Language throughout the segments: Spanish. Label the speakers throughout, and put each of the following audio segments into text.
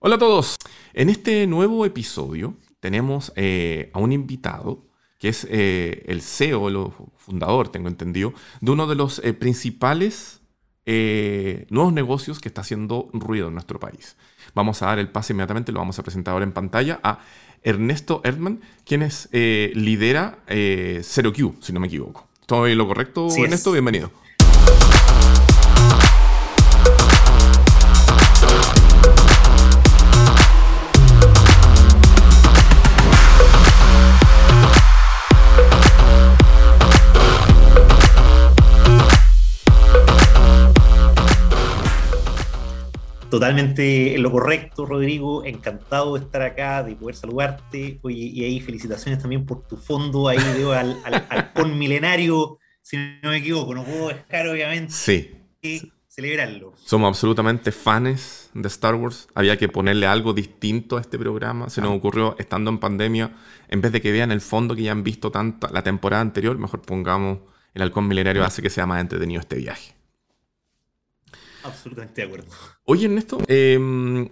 Speaker 1: Hola a todos. En este nuevo episodio tenemos eh, a un invitado que es eh, el CEO, el fundador, tengo entendido, de uno de los eh, principales nuevos negocios que está haciendo ruido en nuestro país. Vamos a dar el pase inmediatamente, lo vamos a presentar ahora en pantalla a Ernesto Erdmann, quien es, lidera ZeroQ, si no me equivoco. ¿Estoy lo correcto, Ernesto? Bienvenido.
Speaker 2: Totalmente en lo correcto, Rodrigo. Encantado de estar acá, de poder saludarte. Oye, y ahí felicitaciones también por tu fondo. Ahí veo al, al, milenario, si no me equivoco. No puedo dejar, obviamente.
Speaker 1: Sí.
Speaker 2: celebrarlo.
Speaker 1: Somos absolutamente fans de Star Wars. Había que ponerle algo distinto a este programa. Se nos ah. ocurrió, estando en pandemia, en vez de que vean el fondo que ya han visto tanta la temporada anterior, mejor pongamos el halcón milenario, hace que sea más entretenido este viaje.
Speaker 2: Absolutamente de acuerdo.
Speaker 1: Oye, Ernesto, eh,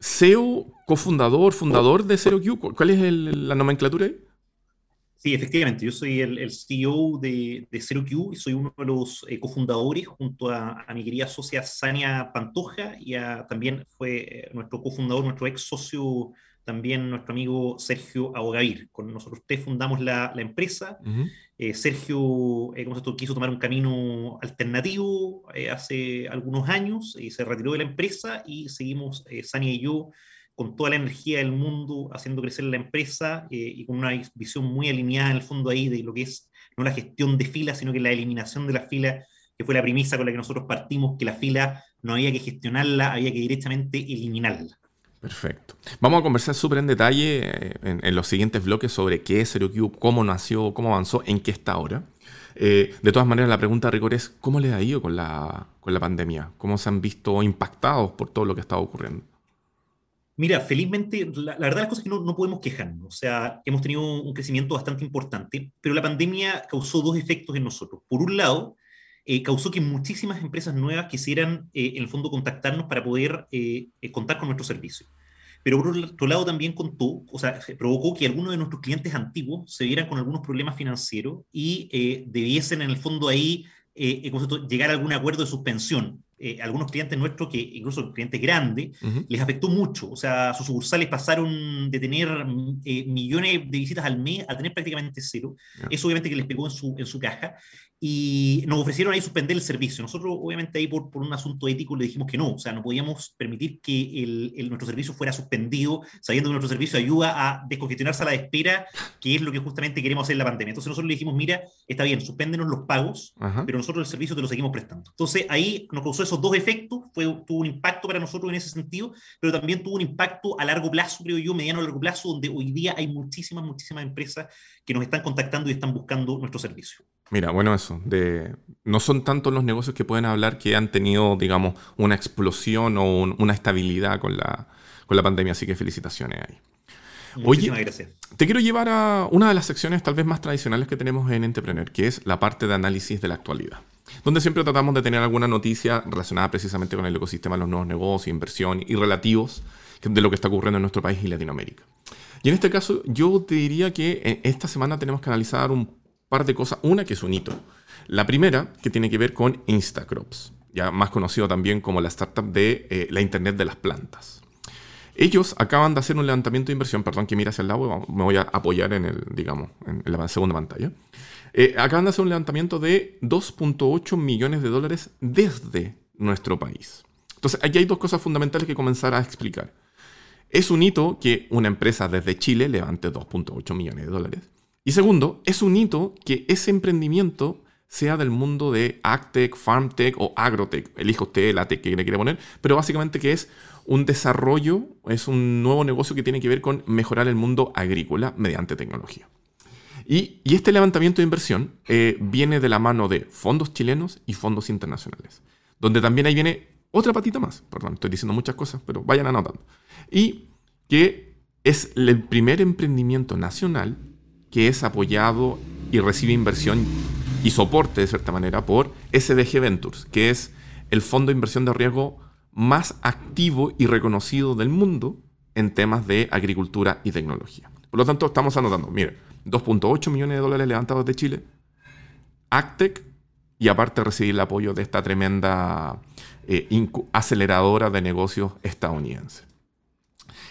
Speaker 1: CEO, cofundador, fundador de ZeroQ, ¿cuál es la nomenclatura ahí?
Speaker 2: Sí, efectivamente, yo soy el, CEO de, de ZeroQ y soy uno de los eh, cofundadores junto a, mi querida socia Sania Pantoja y también fue eh, nuestro cofundador, nuestro ex socio también nuestro amigo Sergio Abogavir. Con nosotros tres fundamos la, la empresa. Eh, Sergio eh, quiso tomar un camino alternativo hace algunos años y se retiró de la empresa y seguimos, Sania y yo, con toda la energía del mundo haciendo crecer la empresa y con una visión muy alineada en el fondo ahí de lo que es no la gestión de filas, sino que la eliminación de la fila, que fue la premisa con la que nosotros partimos, que la fila no había que gestionarla, había que directamente eliminarla.
Speaker 1: Perfecto. Vamos a conversar súper en detalle eh, en, los siguientes bloques sobre qué es ZeroCube, cómo nació, cómo avanzó, en qué está ahora. Eh, de todas maneras, la pregunta rigor es, ¿cómo le ha ido con la, con la pandemia? ¿Cómo se han visto impactados por todo lo que está ocurriendo?
Speaker 2: Mira, felizmente, la, verdad las cosas es que no, no, podemos quejarnos. O sea, hemos tenido un crecimiento bastante importante, pero la pandemia causó dos efectos en nosotros. Por un lado, eh, causó que muchísimas empresas nuevas quisieran, eh, en el fondo, contactarnos para poder eh, contar con nuestro servicio. Pero por otro lado también contó, o sea, provocó que algunos de nuestros clientes antiguos se vieran con algunos problemas financieros y debiesen, en el fondo, ahí llegar a algún acuerdo de suspensión. Eh, algunos clientes nuestros, que incluso clientes grandes, les afectó mucho. O sea, sus sucursales pasaron de tener eh, millones de visitas al mes a tener prácticamente cero. Eso obviamente que les pegó en su, en su caja. Y nos ofrecieron ahí suspender el servicio. Nosotros, obviamente, ahí por, por un asunto ético le dijimos que no. O sea, no podíamos permitir que el, nuestro servicio fuera suspendido, sabiendo que nuestro servicio ayuda a descongestionarse a la espera, que es lo que justamente queremos hacer en la pandemia. Entonces nosotros le dijimos, mira, está bien, suspéndenos los pagos, pero nosotros el servicio te lo seguimos prestando. Entonces ahí nos causó esos dos efectos, fue, tuvo un impacto para nosotros en ese sentido, pero también tuvo un impacto a largo plazo, creo yo, mediano a largo plazo, donde hoy día hay muchísimas, muchísimas empresas que nos están contactando y están buscando nuestro servicio.
Speaker 1: Mira, bueno, eso, de, no son tantos los negocios que pueden hablar que han tenido, digamos, una explosión o una estabilidad con la, con la pandemia, así que felicitaciones ahí.
Speaker 2: Oye, gracias.
Speaker 1: te quiero llevar a una de las secciones tal vez más tradicionales que tenemos en Entrepreneur, que es la parte de análisis de la actualidad donde siempre tratamos de tener alguna noticia relacionada precisamente con el ecosistema de los nuevos negocios, inversión y relativos de lo que está ocurriendo en nuestro país y Latinoamérica. Y en este caso, yo te diría que esta semana tenemos que analizar un par de cosas. Una que es un hito. La primera, que tiene que ver con Instacrops, ya más conocido también como la startup de eh, la Internet de las Plantas. Ellos acaban de hacer un levantamiento de inversión, perdón que mira hacia el lado, me voy a apoyar en el, digamos, en la segunda pantalla. Eh, acaban de hacer un levantamiento de 2.8 millones de dólares desde nuestro país. Entonces, aquí hay dos cosas fundamentales que comenzar a explicar. Es un hito que una empresa desde Chile levante 2.8 millones de dólares. Y segundo, es un hito que ese emprendimiento sea del mundo de AgTech, FarmTech o AgroTech. Elija usted la tech que le quiere poner, pero básicamente que es un desarrollo, es un nuevo negocio que tiene que ver con mejorar el mundo agrícola mediante tecnología. Y, este levantamiento de inversión eh, viene de la mano de fondos chilenos y fondos internacionales, donde también ahí viene otra patita más, perdón, estoy diciendo muchas cosas, pero vayan anotando. Y que es el primer emprendimiento nacional que es apoyado y recibe inversión y soporte de cierta manera por SDG Ventures, que es el fondo de inversión de riesgo más activo y reconocido del mundo en temas de agricultura y tecnología. Por lo tanto, estamos anotando, mire, 2.8 millones de dólares levantados de Chile, Actec, y aparte recibir el apoyo de esta tremenda eh, aceleradora de negocios estadounidense.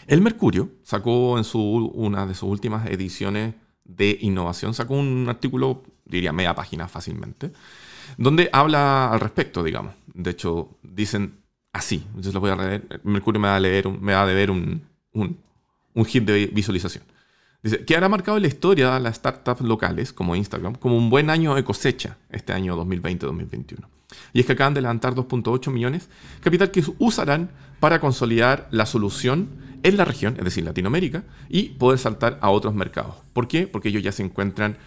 Speaker 1: El Mercurio sacó en su, una de sus últimas ediciones de innovación, sacó un artículo, diría media página fácilmente, donde habla al respecto, digamos. De hecho, dicen así, entonces lo voy a leer, Mercurio me va a, leer, me va a deber un, un, un hit de visualización. Dice, que hará marcado la historia a las startups locales, como Instagram, como un buen año de cosecha este año 2020-2021. Y es que acaban de levantar 2.8 millones, capital que usarán para consolidar la solución en la región, es decir, Latinoamérica, y poder saltar a otros mercados. ¿Por qué? Porque ellos ya se encuentran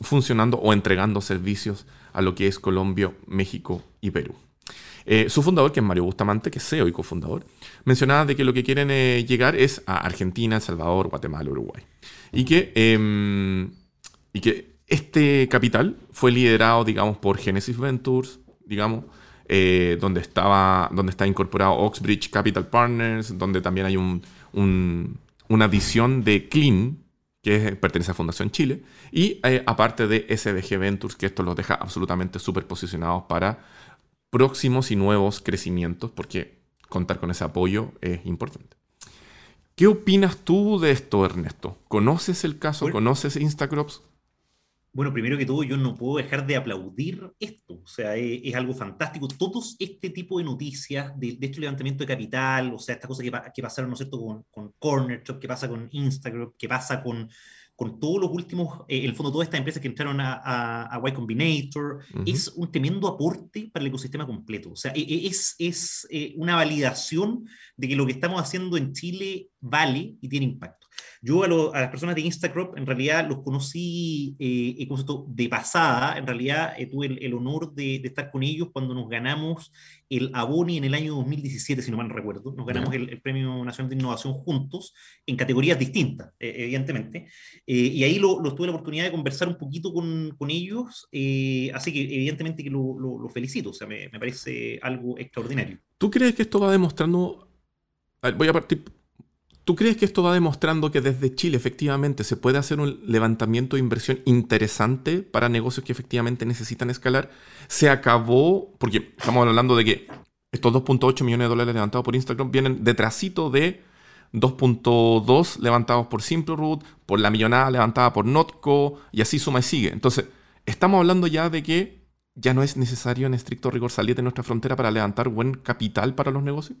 Speaker 1: funcionando o entregando servicios a lo que es Colombia, México y Perú. Eh, su fundador, que es Mario Bustamante, que es CEO y cofundador, mencionaba de que lo que quieren eh, llegar es a Argentina, El Salvador, Guatemala, Uruguay. Y que, em, y que este capital fue liderado, digamos, por Genesis Ventures, digamos, eh, donde, estaba, donde está incorporado Oxbridge Capital Partners, donde también hay un, una visión de Clean, que pertenece a Fundación Chile, y aparte de SDG Ventures, que esto los deja absolutamente súper posicionados para próximos y nuevos crecimientos, porque contar con ese apoyo es importante. ¿Qué opinas tú de esto, Ernesto? ¿Conoces el caso? ¿Conoces Instacrops?
Speaker 2: Bueno, primero que todo, yo no puedo dejar de aplaudir esto. O sea, es, algo fantástico. Todos este tipo de noticias, de, este levantamiento de capital, o sea, estas cosas que, que pasaron, ¿no es cierto?, con, con Corner Shop, que pasa con Instagram, que pasa con con todos los últimos, eh, el fondo, todas estas empresas que entraron a, a, Y Combinator, es un tremendo aporte para el ecosistema completo. O sea, e, e, es, es eh, una validación de que lo que estamos haciendo en Chile vale y tiene impacto. Yo a, las personas de Instacrop en realidad los conocí eh, de pasada, en realidad eh, tuve el, honor de, estar con ellos cuando nos ganamos el Aboni en el año 2017, si no mal recuerdo, nos ganamos el, Premio Nacional de Innovación juntos en categorías distintas, eh, evidentemente, y ahí lo, tuve la oportunidad de conversar un poquito con, con ellos, así que evidentemente que lo, lo, felicito, o sea, me, me parece algo extraordinario.
Speaker 1: ¿Tú crees que esto va demostrando voy a partir ¿Tú crees que esto va demostrando que desde Chile efectivamente se puede hacer un levantamiento de inversión interesante para negocios que efectivamente necesitan escalar? Se acabó, porque estamos hablando de que estos 2.8 millones de dólares levantados por Instagram vienen detrásito de 2.2 levantados por Simpleroot, por la millonada levantada por Notco, y así suma y sigue. Entonces, estamos hablando ya de que ya no es necesario en estricto rigor salir de nuestra frontera para levantar buen capital para los negocios.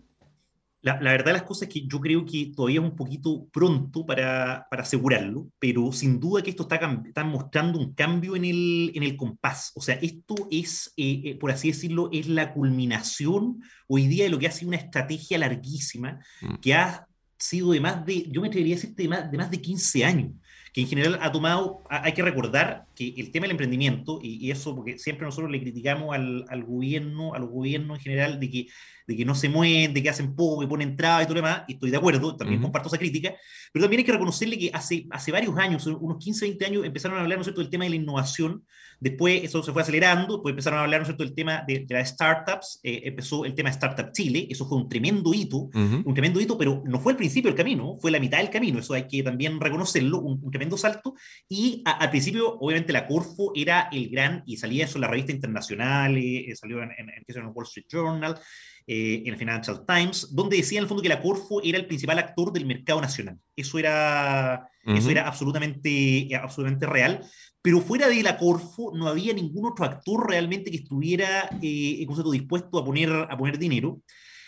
Speaker 2: La, verdad de las cosas es que yo creo que todavía es un poquito pronto para, para asegurarlo, pero sin duda que esto está, está, mostrando un cambio en el, en el compás. O sea, esto es, eh, eh, por así decirlo, es la culminación hoy día de lo que ha sido una estrategia larguísima mm. que ha sido de más de, yo me atrevería a decir, de más de, más de 15 años que en general ha tomado, hay que recordar que el tema del emprendimiento, y, eso porque siempre nosotros le criticamos al, al, gobierno, a los gobiernos en general, de que de que no se mueven, de que hacen poco, que ponen trabas y todo lo demás, y estoy de acuerdo, también comparto esa crítica, pero también hay que reconocerle que hace, hace varios años, unos 15, 20 años, empezaron a hablar, ¿no es cierto?, del tema de la innovación, después eso se fue acelerando, después empezaron a hablar, ¿no es cierto?, del tema de, las startups, eh, empezó el tema de Startup Chile, eso fue un tremendo hito, un tremendo hito, pero no fue el principio del camino, fue la mitad del camino, eso hay que también reconocerlo, un, tremendo salto, y al principio, obviamente, la Corfo era el gran, y salía eso en la revista internacional, eh, salió en, en, en, Wall Street Journal, eh, en el Financial Times, donde decía en el fondo que la Corfo era el principal actor del mercado nacional. Eso era, eso era absolutamente, absolutamente real. Pero fuera de la Corfo no había ningún otro actor realmente que estuviera eh, dispuesto a poner, a poner dinero.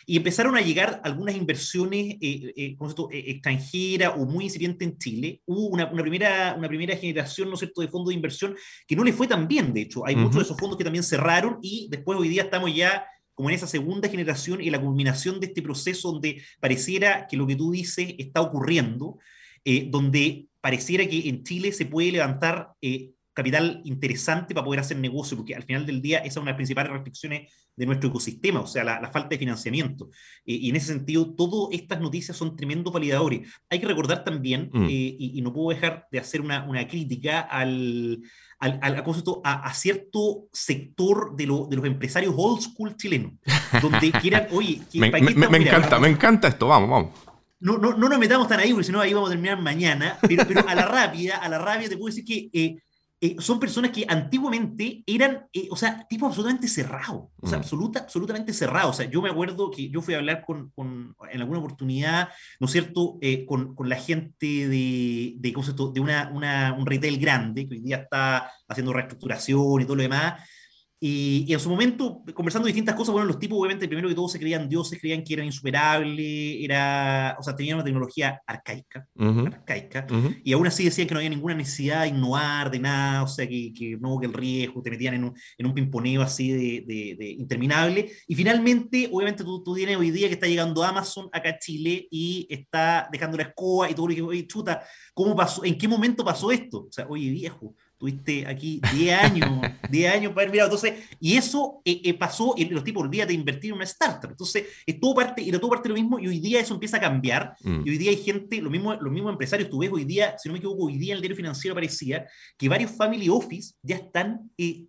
Speaker 2: Y empezaron a llegar algunas inversiones eh, eh, eh extranjeras o muy incipientes en Chile. Hubo una, una, primera, una primera generación ¿no es cierto? de fondos de inversión que no le fue tan bien, de hecho. Hay muchos de esos fondos que también cerraron y después hoy día estamos ya como en esa segunda generación y la culminación de este proceso donde pareciera que lo que tú dices está ocurriendo, eh, donde pareciera que en Chile se puede levantar eh, capital interesante para poder hacer negocio, porque al final del día esa es una de las principales restricciones de nuestro ecosistema, o sea, la, falta de financiamiento. Eh, y en ese sentido, todas estas noticias son tremendos validadores. Hay que recordar también, mm. eh, y, no puedo dejar de hacer una, una crítica al, al, al a, a, cierto sector de, lo, de, los empresarios old school chilenos, donde quieran, oye,
Speaker 1: me, me, encanta, me encanta esto, vamos, vamos.
Speaker 2: No, no, no nos metamos tan ahí, porque si no ahí vamos a terminar mañana, pero, pero a la rápida, a la rápida te puedo decir que eh, eh, son personas que antiguamente eran, eh, o sea, tipo absolutamente cerrado, o sea, mm. absoluta, absolutamente cerrado. O sea, yo me acuerdo que yo fui a hablar con, con en alguna oportunidad, ¿no es cierto?, eh, con, con, la gente de, de, ¿cómo de una, una, un retail grande, que hoy día está haciendo reestructuración y todo lo demás, y, en su momento, conversando distintas cosas, bueno, los tipos obviamente primero que todo se creían dioses, creían que eran insuperables, era, o sea, tenían una tecnología arcaica, arcaica y aún así decían que no había ninguna necesidad de innovar, de nada, o sea, que, que no, que el riesgo, te metían en un, en un pimponeo así de, de, interminable. Y finalmente, obviamente tú, tú, tienes hoy día que está llegando Amazon acá a Chile y está dejando la escoba y todo lo que, oye, chuta, ¿cómo pasó? ¿En qué momento pasó esto? O sea, oye, viejo, tuviste aquí 10 años, 10 años para haber mirado. Entonces, y eso eh, eh, pasó, y los tipos olvídate de invertir en una startup. Entonces, es todo parte, era todo parte de lo mismo, y hoy día eso empieza a cambiar. Mm. Y hoy día hay gente, lo mismo, los mismos empresarios, tú ves hoy día, si no me equivoco, hoy día en el diario financiero parecía que varios family office ya están eh,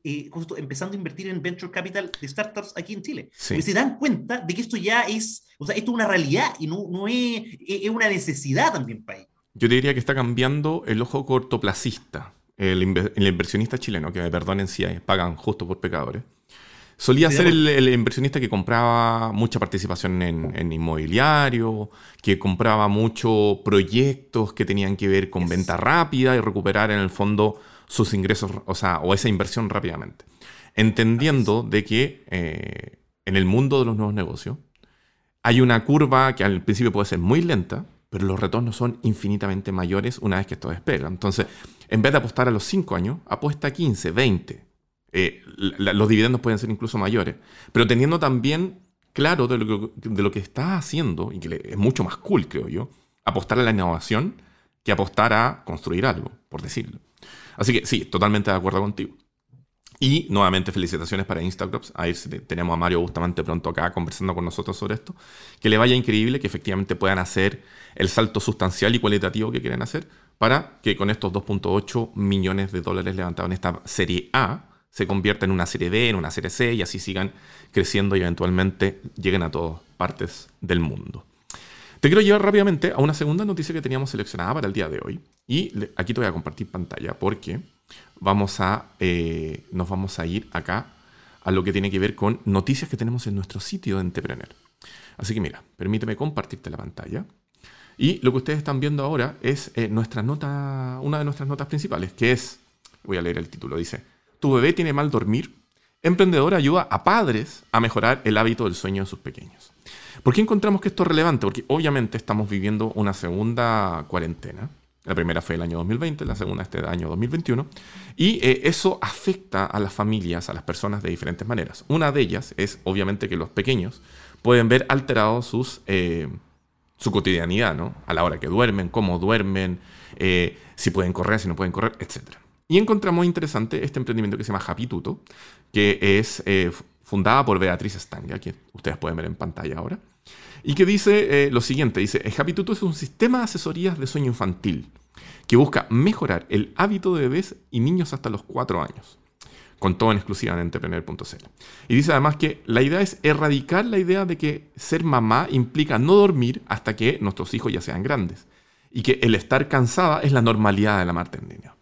Speaker 2: empezando a invertir en venture capital de startups aquí en Chile. Y se dan cuenta de que esto ya es, o sea, esto es una realidad y no, no es, es una necesidad también para ellos.
Speaker 1: Yo te diría que está cambiando el ojo cortoplacista el, inversionista chileno, que me perdonen si pagan justo por pecadores, solía ser el, inversionista que compraba mucha participación en, inmobiliario, que compraba muchos proyectos que tenían que ver con venta rápida y recuperar en el fondo sus ingresos, o sea, o esa inversión rápidamente. Entendiendo de que eh, en el mundo de los nuevos negocios hay una curva que al principio puede ser muy lenta, pero los retornos son infinitamente mayores una vez que esto despega. Entonces, en vez de apostar a los 5 años, apuesta a 15, 20. Eh, los dividendos pueden ser incluso mayores, pero teniendo también claro de lo, que, de lo que está haciendo, y que es mucho más cool, creo yo, apostar a la innovación que apostar a construir algo, por decirlo. Así que sí, totalmente de acuerdo contigo. Y nuevamente felicitaciones para Instagram. Ahí tenemos a Mario Bustamante pronto acá conversando con nosotros sobre esto. Que le vaya increíble, que efectivamente puedan hacer el salto sustancial y cualitativo que quieren hacer para que con estos 2.8 millones de dólares levantados en esta serie A se convierta en una serie B, en una serie C y así sigan creciendo y eventualmente lleguen a todas partes del mundo. Te quiero llevar rápidamente a una segunda noticia que teníamos seleccionada para el día de hoy. Y aquí te voy a compartir pantalla porque vamos a, eh, nos vamos a ir acá a lo que tiene que ver con noticias que tenemos en nuestro sitio de Entrepreneur. Así que mira, permíteme compartirte la pantalla. Y lo que ustedes están viendo ahora es eh, nuestra nota, una de nuestras notas principales, que es, voy a leer el título, dice, ¿tu bebé tiene mal dormir? Emprendedor ayuda a padres a mejorar el hábito del sueño de sus pequeños. ¿Por qué encontramos que esto es relevante? Porque obviamente estamos viviendo una segunda cuarentena la primera fue el año 2020, la segunda este año 2021. Y eh, eso afecta a las familias, a las personas de diferentes maneras. Una de ellas es obviamente que los pequeños pueden ver alterado sus, eh, su cotidianidad, ¿no? A la hora que duermen, cómo duermen, eh, si pueden correr, si no pueden correr, etc. Y encontramos interesante este emprendimiento que se llama Tuto, que es fundada por Beatriz Stanga, que ustedes pueden ver en pantalla ahora y que dice lo siguiente, dice, Happy es un sistema de asesorías de sueño infantil que busca mejorar el hábito de bebés y niños hasta los 4 años. con todo en exclusiva en entrepreneur.cl. Y dice además que la idea es erradicar la idea de que ser mamá implica no dormir hasta que nuestros hijos ya sean grandes. Y que el estar cansada es la normalidad de la maternidad.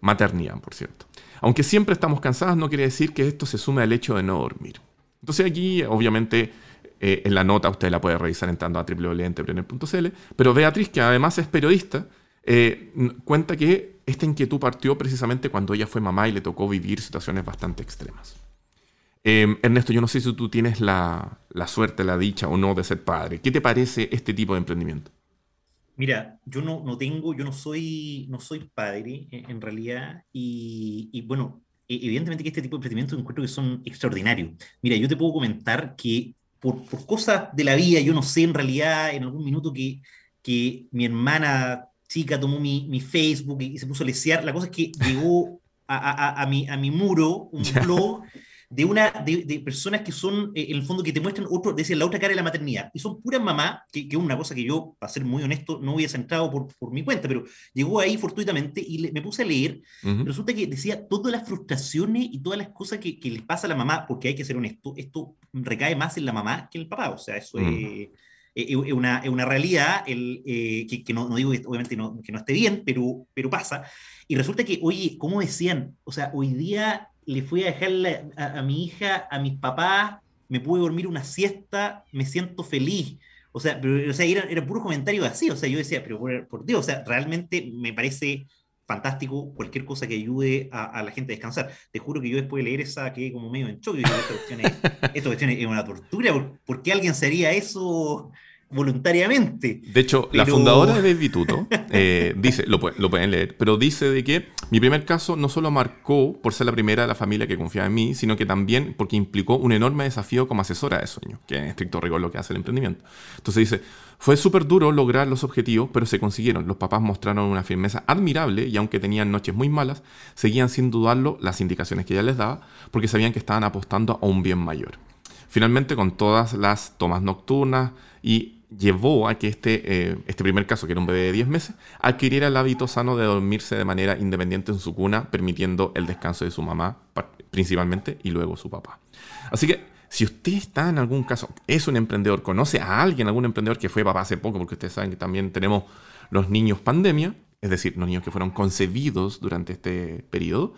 Speaker 1: Maternidad, por cierto. Aunque siempre estamos cansadas, no quiere decir que esto se sume al hecho de no dormir. Entonces aquí, obviamente, eh, en la nota usted la puede revisar entrando a www.entrepreneur.cl. Pero Beatriz, que además es periodista, eh, cuenta que esta inquietud partió precisamente cuando ella fue mamá y le tocó vivir situaciones bastante extremas. Em, Ernesto, yo no sé si tú tienes la, suerte, la dicha o no de ser padre. ¿Qué te parece este tipo de emprendimiento?
Speaker 2: Mira, yo no, no tengo, yo no soy, no soy padre en, realidad y, bueno, e, evidentemente que este tipo de emprendimientos encuentro que son extraordinarios. Mira, yo te puedo comentar que por, cosas de la vida, yo no sé en realidad en algún minuto que, que mi hermana chica tomó mi, mi Facebook y, se puso a lesear. La cosa es que llegó a, a, mi, a mi muro un blog de, una, de, personas que son, eh, en el fondo, que te muestran otro, decir, la otra cara de la maternidad. Y son puras mamás, que, es una cosa que yo, para ser muy honesto, no hubiese entrado por, por mi cuenta, pero llegó ahí fortuitamente y me puse a leer. Resulta que decía todas las frustraciones y todas las cosas que, que les pasa a la mamá, porque hay que ser honesto, esto recae más en la mamá que en el papá. O sea, eso es es una, es una realidad el, eh, que, que no, no, digo obviamente no, que no esté bien, pero, pero pasa. Y resulta que, oye, como decían, o sea, hoy día le fui a dejar a, mi hija, a mis papás, me pude dormir una siesta, me siento feliz. O sea, pero, o sea eran, eran puros comentarios así, o sea, yo decía, pero por, Dios, o sea, realmente me parece fantástico cualquier cosa que ayude a, la gente a descansar. Te juro que yo después de leer esa quedé como medio en choque. Esta cuestión es, esta cuestión es una tortura. ¿Por, ¿Por, qué alguien sería eso voluntariamente.
Speaker 1: De hecho, la fundadora de Baby Tuto eh, dice, lo, lo, pueden leer, pero dice de que mi primer caso no solo marcó por ser la primera de la familia que confiaba en mí, sino que también porque implicó un enorme desafío como asesora de sueño, que en estricto rigor lo que hace el emprendimiento. Entonces dice, fue súper duro lograr los objetivos, pero se consiguieron. Los papás mostraron una firmeza admirable y aunque tenían noches muy malas, seguían sin dudarlo las indicaciones que ella les daba, porque sabían que estaban apostando a un bien mayor. Finalmente, con todas las tomas nocturnas y llevó a que este, eh, este primer caso, que era un bebé de 10 meses, adquiriera el hábito sano de dormirse de manera independiente en su cuna, permitiendo el descanso de su mamá principalmente y luego su papá. Así que si usted está en algún caso, es un emprendedor, conoce a alguien, algún emprendedor que fue papá hace poco, porque ustedes saben que también tenemos los niños pandemia, es decir, los niños que fueron concebidos durante este periodo,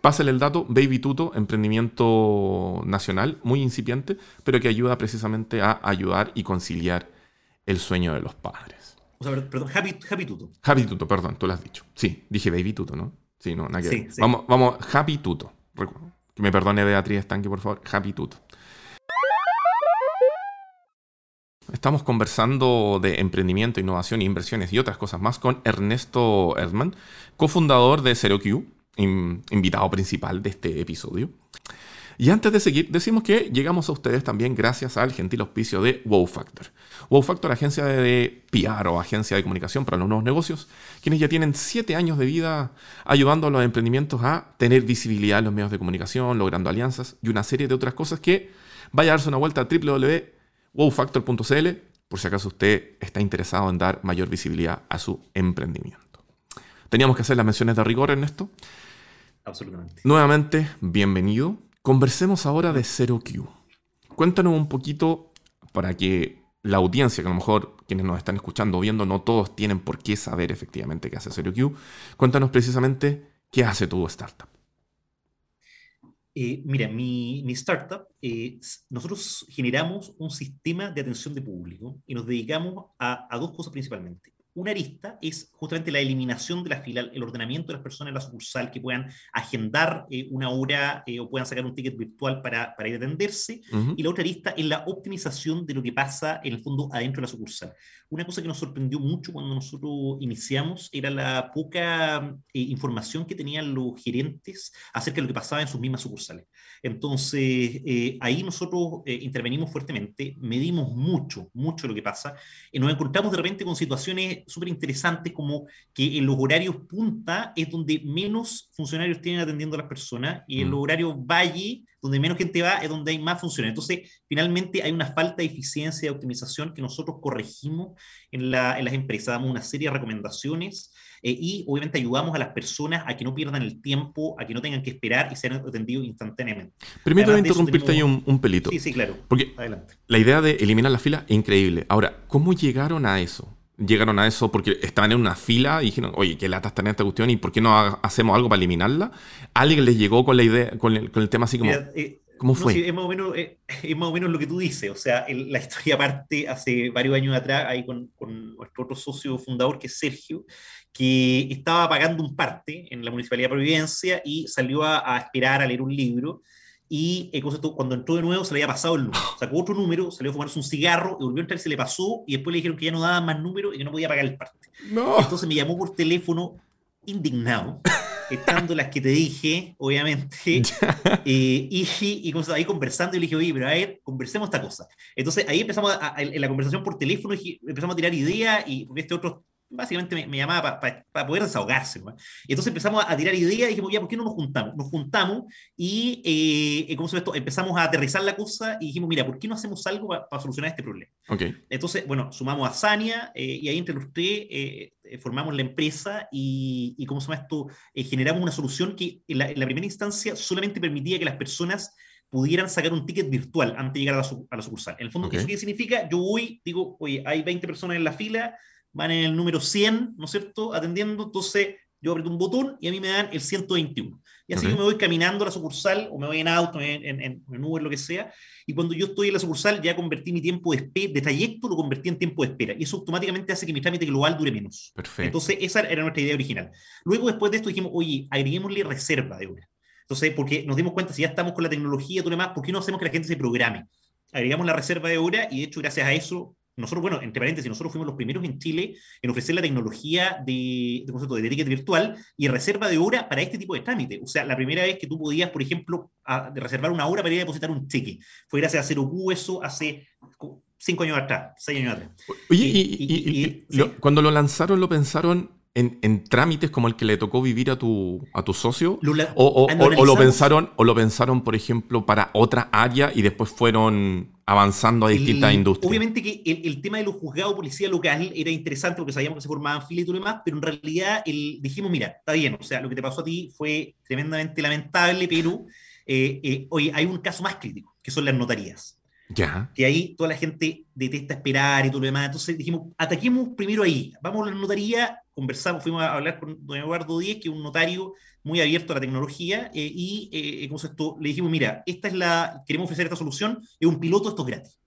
Speaker 1: Pásale el dato, Baby Tuto, emprendimiento nacional, muy incipiente, pero que ayuda precisamente a ayudar y conciliar el sueño de los padres.
Speaker 2: O sea, perdón, Happy, Tuto.
Speaker 1: Happy Tuto, perdón, tú lo has dicho. Sí, dije Baby Tuto, ¿no? Sí, no, nada que Vamos, vamos, Happy Tuto. Que me perdone Beatriz Estanque, por favor. Happy Tuto. Estamos conversando de emprendimiento, innovación, inversiones y otras cosas más con Ernesto Erdman, cofundador de ZeroQ, invitado principal de este episodio. Y antes de seguir, decimos que llegamos a ustedes también gracias al gentil auspicio de Wow Factor. Wow Factor, agencia de PR o agencia de comunicación para los nuevos negocios, quienes ya tienen 7 años de vida ayudando a los emprendimientos a tener visibilidad en los medios de comunicación, logrando alianzas y una serie de otras cosas que vaya a darse una vuelta a www.wowfactor.cl por si acaso usted está interesado en dar mayor visibilidad a su emprendimiento. Teníamos que hacer las menciones de rigor en esto.
Speaker 2: Absolutamente.
Speaker 1: Nuevamente, bienvenido. Conversemos ahora de Zero Q. Cuéntanos un poquito para que la audiencia, que a lo mejor quienes nos están escuchando o viendo, no todos tienen por qué saber efectivamente qué hace Zero Q. Cuéntanos precisamente qué hace tu startup.
Speaker 2: Eh, mira, mi, startup, eh, nosotros generamos un sistema de atención de público y nos dedicamos a dos cosas principalmente. Una arista es justamente la eliminación de la fila, el ordenamiento de las personas en la sucursal que puedan agendar eh, una hora eh, o puedan sacar un ticket virtual para, para ir a atenderse. Y la otra arista es la optimización de lo que pasa en el fondo adentro de la sucursal. Una cosa que nos sorprendió mucho cuando nosotros iniciamos era la poca eh, información que tenían los gerentes acerca de lo que pasaba en sus mismas sucursales. Entonces, ahí nosotros intervenimos fuertemente, medimos mucho, mucho lo que pasa, y nos encontramos de repente con situaciones súper interesantes como que en los horarios punta es donde menos funcionarios tienen atendiendo a las personas y en los mm. horarios valle, donde menos gente va, es donde hay más funcionarios. Entonces, finalmente hay una falta de eficiencia y optimización que nosotros corregimos en, la, en las empresas, damos una serie de recomendaciones eh, y obviamente ayudamos a las personas a que no pierdan el tiempo, a que no tengan que esperar y sean atendidos instantáneamente.
Speaker 1: Permítame interrumpirte ahí un, un, pelito.
Speaker 2: Sí, sí, claro.
Speaker 1: Porque Adelante. la idea de eliminar la fila es increíble. Ahora, ¿cómo llegaron a eso? Llegaron a eso porque estaban en una fila y dijeron, oye, qué lata está en esta cuestión y por qué no hacemos algo para eliminarla. ¿Alguien les llegó con la idea, con el, con el tema así como... Eh, ¿Cómo fue?
Speaker 2: es, más o menos, eh, es, más o menos, lo que tú dices. O sea, la historia parte hace varios años atrás, ahí con, con, nuestro otro socio fundador, que es Sergio, que estaba pagando un parte en la Municipalidad de Providencia y salió a, a esperar a leer un libro y eh, cuando entró de nuevo se le había pasado el número. Sacó otro número, salió a fumarse un cigarro y volvió a entrar y se le pasó y después le dijeron que ya no daba más número y que no podía pagar el parte. Entonces me llamó por teléfono indignado, estando las que te dije, obviamente, eh, y, y, ahí conversando y le dije, oye, pero a ver, conversemos esta cosa. Entonces ahí empezamos a, en la conversación por teléfono, empezamos a tirar ideas y este otro básicamente me, llamaba para poder desahogarse. Y entonces empezamos a, tirar ideas y dijimos, ya, ¿por qué no nos juntamos? Nos juntamos y, eh, ¿cómo se esto? Empezamos a aterrizar la cosa y dijimos, mira, ¿por qué no hacemos algo para solucionar este problema?
Speaker 1: Okay.
Speaker 2: Entonces, bueno, sumamos a Sania eh, y ahí entre los tres eh, formamos la empresa y, y, ¿cómo se llama esto? generamos una solución que en la, primera instancia solamente permitía que las personas pudieran sacar un ticket virtual antes de llegar a la, a la sucursal. En el fondo, ¿eso qué significa? Yo voy, digo, oye, hay 20 personas en la fila, van en el número 100, ¿no es cierto?, atendiendo, entonces yo aprieto un botón y a mí me dan el 121. Y así yo me voy caminando a la sucursal o me voy en auto, en, en, en, Uber, lo que sea, y cuando yo estoy en la sucursal ya convertí mi tiempo de, de trayecto, lo convertí en tiempo de espera, y eso automáticamente hace que mi trámite global dure menos.
Speaker 1: Perfecto.
Speaker 2: Entonces esa era nuestra idea original. Luego después de esto dijimos, oye, agreguémosle reserva de hora. Entonces, porque nos dimos cuenta, si ya estamos con la tecnología y todo demás, ¿por qué no hacemos que la gente se programe? Agregamos la reserva de hora y de hecho gracias a eso nosotros, bueno, entre paréntesis, nosotros fuimos los primeros en Chile en ofrecer la tecnología de, de concepto de ticket virtual y reserva de hora para este tipo de trámite. O sea, la primera vez que tú podías, por ejemplo, reservar una hora para ir a depositar un cheque. Fue gracias a Cero eso hace cinco años atrás, seis años atrás.
Speaker 1: Oye, y, cuando lo lanzaron, lo pensaron en, trámites como el que le tocó vivir a tu, a tu socio? o, lo pensaron, ¿O lo pensaron, por ejemplo, para otra área y después fueron avanzando a distintas industrias?
Speaker 2: Obviamente que el, tema de los juzgados policía local era interesante porque sabíamos que se formaban filas y todo lo demás, pero en realidad el, dijimos, mira, está bien, o sea, lo que te pasó a ti fue tremendamente lamentable, pero eh, eh, oye, hay un caso más crítico, que son las notarías.
Speaker 1: Ya.
Speaker 2: Que ahí toda la gente detesta esperar y todo lo demás. Entonces dijimos, ataquemos primero ahí. Vamos a la notaría, conversamos, fuimos a hablar con don Eduardo Díez, que es un notario muy abierto a la tecnología, eh, y eh, esto, le dijimos, mira, esta es la, queremos ofrecer esta solución, es un piloto, esto es gratis.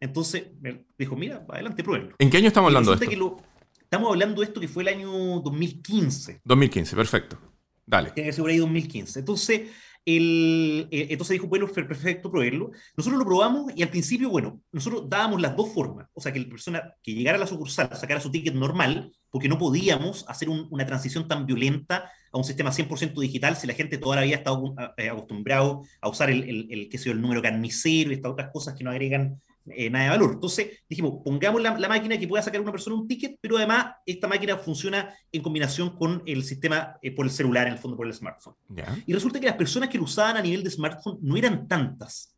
Speaker 2: Entonces, me dijo, mira, adelante, pruébenlo.
Speaker 1: ¿En qué año estamos hablando de esto?
Speaker 2: estamos hablando de esto que fue el año 2015.
Speaker 1: 2015, perfecto. Dale.
Speaker 2: Tiene que ser por ahí 2015. Entonces, el, eh, entonces dijo, bueno, perfecto, probarlo. Nosotros lo probamos y al principio, bueno, nosotros dábamos las dos formas. O sea, que la persona que llegara a la sucursal sacara su ticket normal, porque no podíamos hacer una transición tan violenta a un sistema 100% digital si la gente todavía había estado eh, acostumbrado a usar el, el, el, qué sé el número carnicero y estas otras cosas que no agregan eh, nada de valor. Entonces dijimos, pongamos la, máquina que pueda sacar a una persona un ticket, pero además esta máquina funciona en combinación con el sistema eh, por el celular, en el fondo por el smartphone. Y resulta que las personas que lo usaban a nivel de smartphone no eran tantas.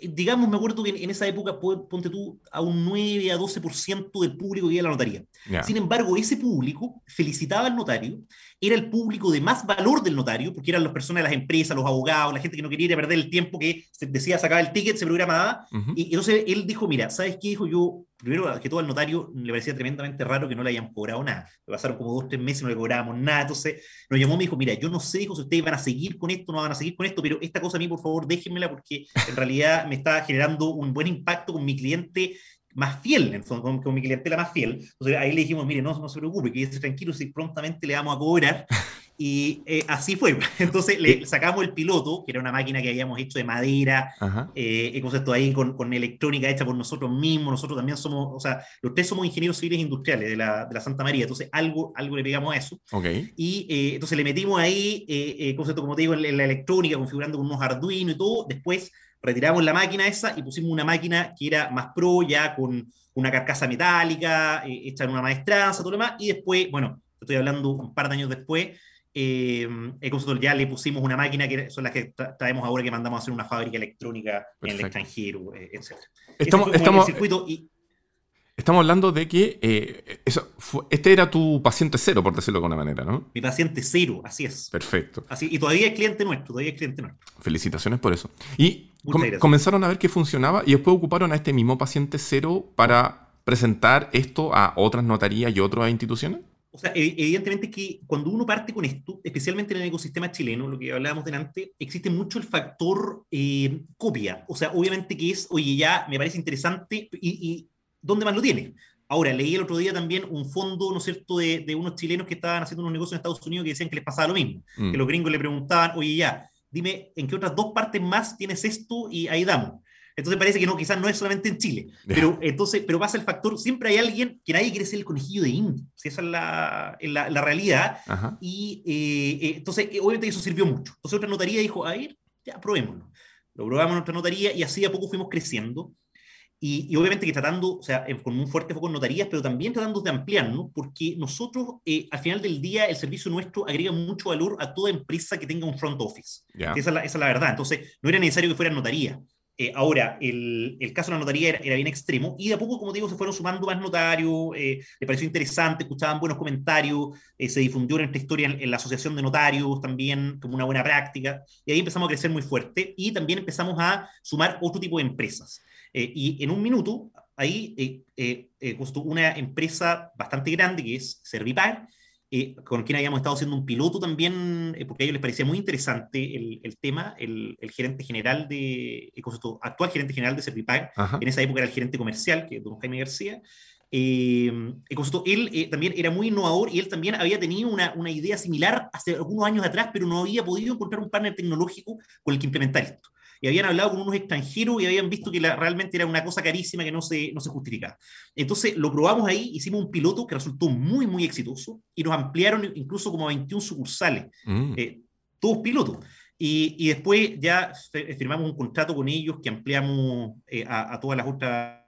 Speaker 2: Eh, digamos, me acuerdo que en esa época, ponte tú, a un 9 a 12% del público que iba a la notaría. Sin embargo, ese público felicitaba al notario, era el público de más valor del notario, porque eran las personas de las empresas, los abogados, la gente que no quería ir a perder el tiempo que se decía sacar el ticket, se programaba. y, entonces él dijo, mira, ¿sabes qué? Dijo yo, primero que todo al notario le parecía tremendamente raro que no le hayan cobrado nada. Le pasaron como dos, tres meses y no le cobrábamos nada. Entonces nos llamó y me dijo, mira, yo no sé, dijo, si ustedes van a seguir con esto, no van a seguir con esto, pero esta cosa a mí, por favor, déjenmela porque en realidad me está generando un buen impacto con mi cliente más fiel, con, con, mi clientela más fiel. Entonces ahí le dijimos, mire, no, no se preocupe, quédese tranquilo, si prontamente le vamos a cobrar. Y eh, así fue. Entonces le sacamos el piloto, que era una máquina que habíamos hecho de madera, eh, concepto ahí con, con, electrónica hecha por nosotros mismos. Nosotros también somos, o sea, los tres somos ingenieros civiles industriales de la, de la Santa María. Entonces algo, algo le pegamos a eso.
Speaker 1: Okay.
Speaker 2: Y eh, entonces le metimos ahí, eh, concepto, como te digo, en, la electrónica, configurando con unos Arduino y todo. Después retiramos la máquina esa y pusimos una máquina que era más pro, ya con una carcasa metálica, eh, hecha en una maestranza, todo lo demás, y después, bueno, estoy hablando un par de años después, eh, ya le pusimos una máquina que son las que traemos ahora que mandamos a hacer una fábrica electrónica en el extranjero, eh, etc.
Speaker 1: Estamos, estamos, estamos hablando de que eh, eso este era tu paciente cero, por decirlo de alguna manera, ¿no?
Speaker 2: Mi paciente cero, así es.
Speaker 1: Perfecto.
Speaker 2: Así, y todavía es cliente nuestro, todavía es cliente nuestro.
Speaker 1: Felicitaciones por eso. Y comenzaron a ver que funcionaba y después ocuparon a este mismo paciente cero para presentar esto a otras notarías y otras instituciones.
Speaker 2: O sea, evidentemente que cuando uno parte con esto, especialmente en el ecosistema chileno, lo que hablábamos delante, existe mucho el factor eh, copia. O sea, obviamente que es, oye, ya me parece interesante y, ¿dónde más lo tiene? Ahora, leí el otro día también un fondo, ¿no es cierto?, de, unos chilenos que estaban haciendo unos negocios en Estados Unidos que decían que les pasaba lo mismo. Mm. Que los gringos le preguntaban, oye, ya, dime en qué otras dos partes más tienes esto y ahí damos. Entonces parece que no, quizás no es solamente en Chile. Pero, entonces, pero pasa el factor, siempre hay alguien que nadie quiere ser el conejillo de India. Si esa es la, la, realidad. Y eh, eh, entonces, eh, obviamente eso sirvió mucho. Entonces otra notaría dijo, a ver, ya probémoslo. Lo probamos en nuestra notaría y así a poco fuimos creciendo. Y, obviamente que tratando, o sea, con un fuerte foco en notarías, pero también tratando de ampliarnos, porque nosotros, eh, al final del día, el servicio nuestro agrega mucho valor a toda empresa que tenga un front office. Esa, es la, esa, es la, verdad. Entonces, no era necesario que fuera notaría. Eh, ahora, el, el, caso de la notaría era, bien extremo y de a poco, como digo, se fueron sumando más notarios, eh, le pareció interesante, escuchaban buenos comentarios, eh, se difundió nuestra historia en, la Asociación de Notarios también como una buena práctica y ahí empezamos a crecer muy fuerte y también empezamos a sumar otro tipo de empresas. Y en un minuto, ahí costó una empresa bastante grande que es Servipar, eh, con quien habíamos estado haciendo un piloto también, eh, porque a ellos les parecía muy interesante el, el tema, el, el, gerente general de, actual gerente general de Servipag, en esa época era el gerente comercial, que es don Jaime García, eh, él eh, también era muy innovador y él también había tenido una, una, idea similar hace algunos años atrás, pero no había podido encontrar un partner tecnológico con el que implementar esto y habían hablado con unos extranjeros y habían visto que realmente era una cosa carísima que no se, no se justificaba. Entonces lo probamos ahí, hicimos un piloto que resultó muy, muy exitoso y nos ampliaron incluso como a 21 sucursales, mm. eh, todos pilotos. Y, y, después ya firmamos un contrato con ellos que ampliamos eh, a, todas las otras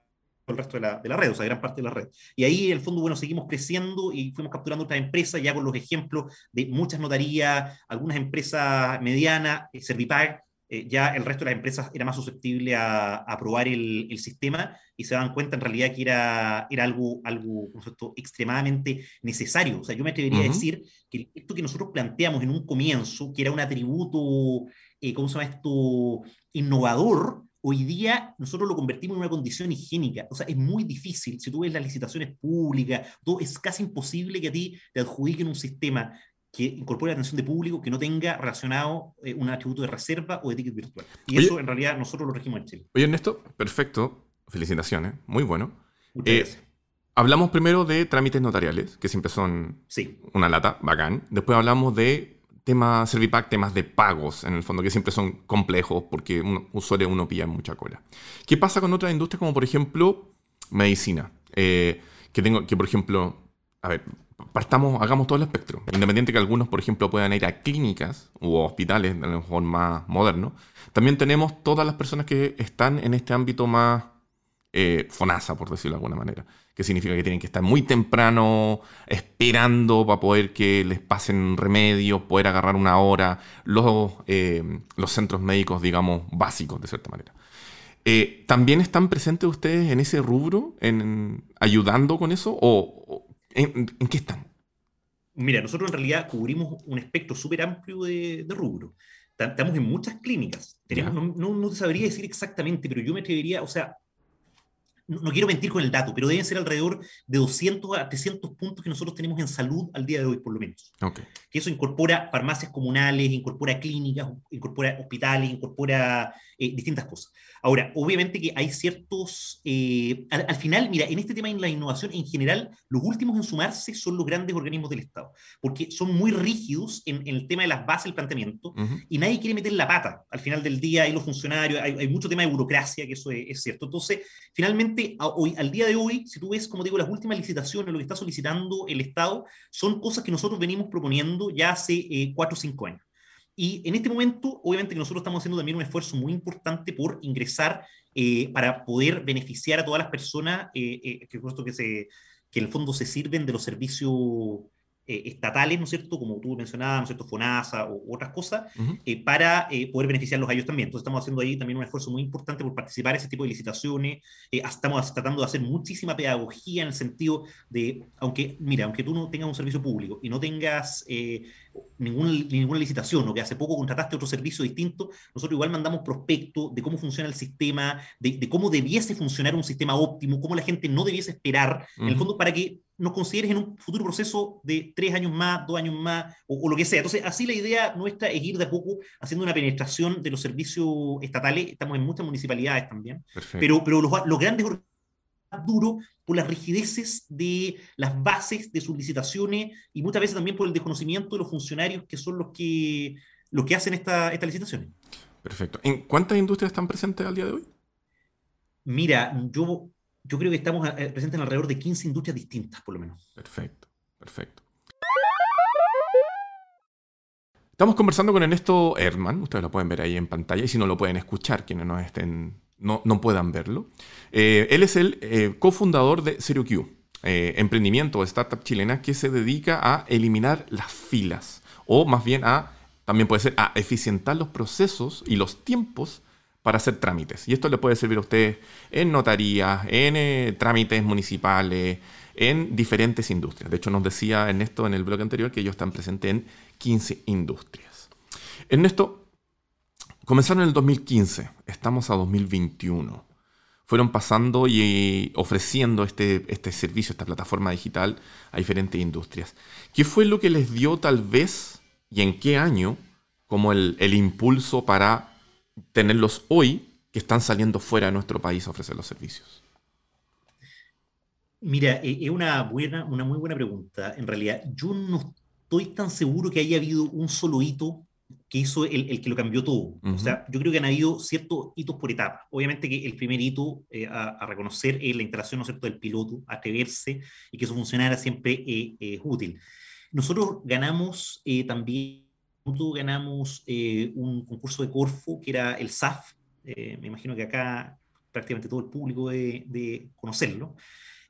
Speaker 2: el resto de la, de la, red, o sea, gran parte de la red. Y ahí, en el fondo, bueno, seguimos creciendo y fuimos capturando otras empresas, ya con los ejemplos de muchas notarías, algunas empresas medianas, eh, Servipag, eh, ya el resto de las empresas era más susceptible a, probar el, sistema y se dan cuenta en realidad que era, era algo, algo extremadamente necesario. O sea, yo me atrevería a decir que esto que nosotros planteamos en un comienzo, que era un atributo, eh, ¿cómo se llama esto?, innovador, hoy día nosotros lo convertimos en una condición higiénica. O sea, es muy difícil. Si tú ves las licitaciones públicas, todo es casi imposible que a ti te adjudiquen un sistema que incorpore atención de público que no tenga relacionado eh, un atributo de reserva o de ticket virtual. Y eso en realidad nosotros lo regimos en Chile.
Speaker 1: Oye, Ernesto, perfecto. Felicitaciones. Muy bueno. Eh, hablamos primero de trámites notariales, que siempre son sí. una lata, bacán. Después hablamos de temas Servipack, temas de pagos, en el fondo, que siempre son complejos porque un usuario uno pilla mucha cola. ¿Qué pasa con otras industrias como, por ejemplo, medicina? Eh, que tengo, que por ejemplo, a ver, hagamos todo el espectro. Independiente que algunos, por ejemplo, puedan ir a clínicas u hospitales, a lo mejor más modernos, también tenemos todas las personas que están en este ámbito más eh, FONASA, por decirlo de alguna manera. Que significa que tienen que estar muy temprano esperando para poder que les pasen remedios, poder agarrar una hora, los, eh, los centros médicos, digamos, básicos, de cierta manera. Eh, ¿También están presentes ustedes en ese rubro, en, ayudando con eso? ¿O, ¿En, qué están?
Speaker 2: Mira, nosotros en realidad cubrimos un espectro súper amplio de, de rubro. Estamos en muchas clínicas. no, no, no, te sabría decir exactamente, pero yo me atrevería, o sea, no, quiero mentir con el dato, pero deben ser alrededor de 200 a 300 puntos que nosotros tenemos en salud al día de hoy, por lo menos. Okay. Que eso incorpora farmacias comunales, incorpora clínicas, incorpora hospitales, incorpora eh, distintas cosas. Ahora, obviamente que hay ciertos, eh, al, final, mira, en este tema de la innovación en general, los últimos en sumarse son los grandes organismos del Estado, porque son muy rígidos en, el tema de las bases del planteamiento y nadie quiere meter la pata. Al final del día hay los funcionarios, hay, mucho tema de burocracia, que eso es, cierto. Entonces, finalmente, hoy, al día de hoy, si tú ves, como digo, las últimas licitaciones, lo que está solicitando el Estado, son cosas que nosotros venimos proponiendo ya hace eh, cuatro o cinco años. Y en este momento, obviamente que nosotros estamos haciendo también un esfuerzo muy importante por ingresar eh, para poder beneficiar a todas las personas eh, eh, que, que, se, que en el fondo se sirven de los servicios eh, estatales, ¿no es cierto? Como tú mencionabas, ¿no es cierto? FONASA o, otras cosas, eh, para eh, poder beneficiarlos a ellos también. Entonces estamos haciendo ahí también un esfuerzo muy importante por participar en ese tipo de licitaciones. estamos tratando de hacer muchísima pedagogía en el sentido de, aunque, mira, aunque tú no tengas un servicio público y no tengas ninguna, ninguna licitación o que hace poco contrataste otro servicio distinto, nosotros igual mandamos prospectos de cómo funciona el sistema, de, cómo debiese funcionar un sistema óptimo, cómo la gente no debiese esperar, en el fondo, para que nos consideres en un futuro proceso de tres años más, dos años más, o, lo que sea. Entonces, así la idea nuestra es ir de a poco haciendo una penetración de los servicios estatales. Estamos en muchas municipalidades también, pero, pero los, los grandes duro por las rigideces de las bases de sus licitaciones y muchas veces también por el desconocimiento de los funcionarios que son los que, los que hacen esta, estas licitaciones.
Speaker 1: Perfecto. ¿En cuántas industrias están presentes al día de hoy?
Speaker 2: Mira, yo yo creo que estamos eh, presentes en alrededor de 15 industrias distintas, por lo menos.
Speaker 1: Perfecto, perfecto. Estamos conversando con Ernesto Erdmann, ustedes lo pueden ver ahí en pantalla, y si no lo pueden escuchar, quienes nos estén no, no puedan verlo. Eh, él es el eh, cofundador de ZeroQ, eh, emprendimiento o startup chilena que se dedica a eliminar las filas, o más bien a, también puede ser, a eficientar los procesos y los tiempos para hacer trámites. Y esto le puede servir a ustedes en notarías, en trámites municipales, en diferentes industrias. De hecho, nos decía Ernesto en el blog anterior que ellos están presentes en 15 industrias. Ernesto, comenzaron en el 2015, estamos a 2021. Fueron pasando y ofreciendo este, este servicio, esta plataforma digital a diferentes industrias. ¿Qué fue lo que les dio tal vez y en qué año como el, el impulso para tenerlos hoy que están saliendo fuera de nuestro país a ofrecer los servicios?
Speaker 2: Mira, e, es una, buena, una muy buena pregunta. En realidad, yo no estoy tan seguro que haya habido un solo hito que hizo el, el que lo cambió todo. O sea, yo creo que han habido ciertos hitos por etapas. Obviamente que el primer hito eh, a, reconocer es la instalación ¿no es cierto? del piloto, atreverse y que eso funcionara siempre eh, es útil. Nosotros ganamos eh, también, ganamos un concurso de Corfo que era el SAF. me imagino que acá prácticamente todo el público de, de conocerlo.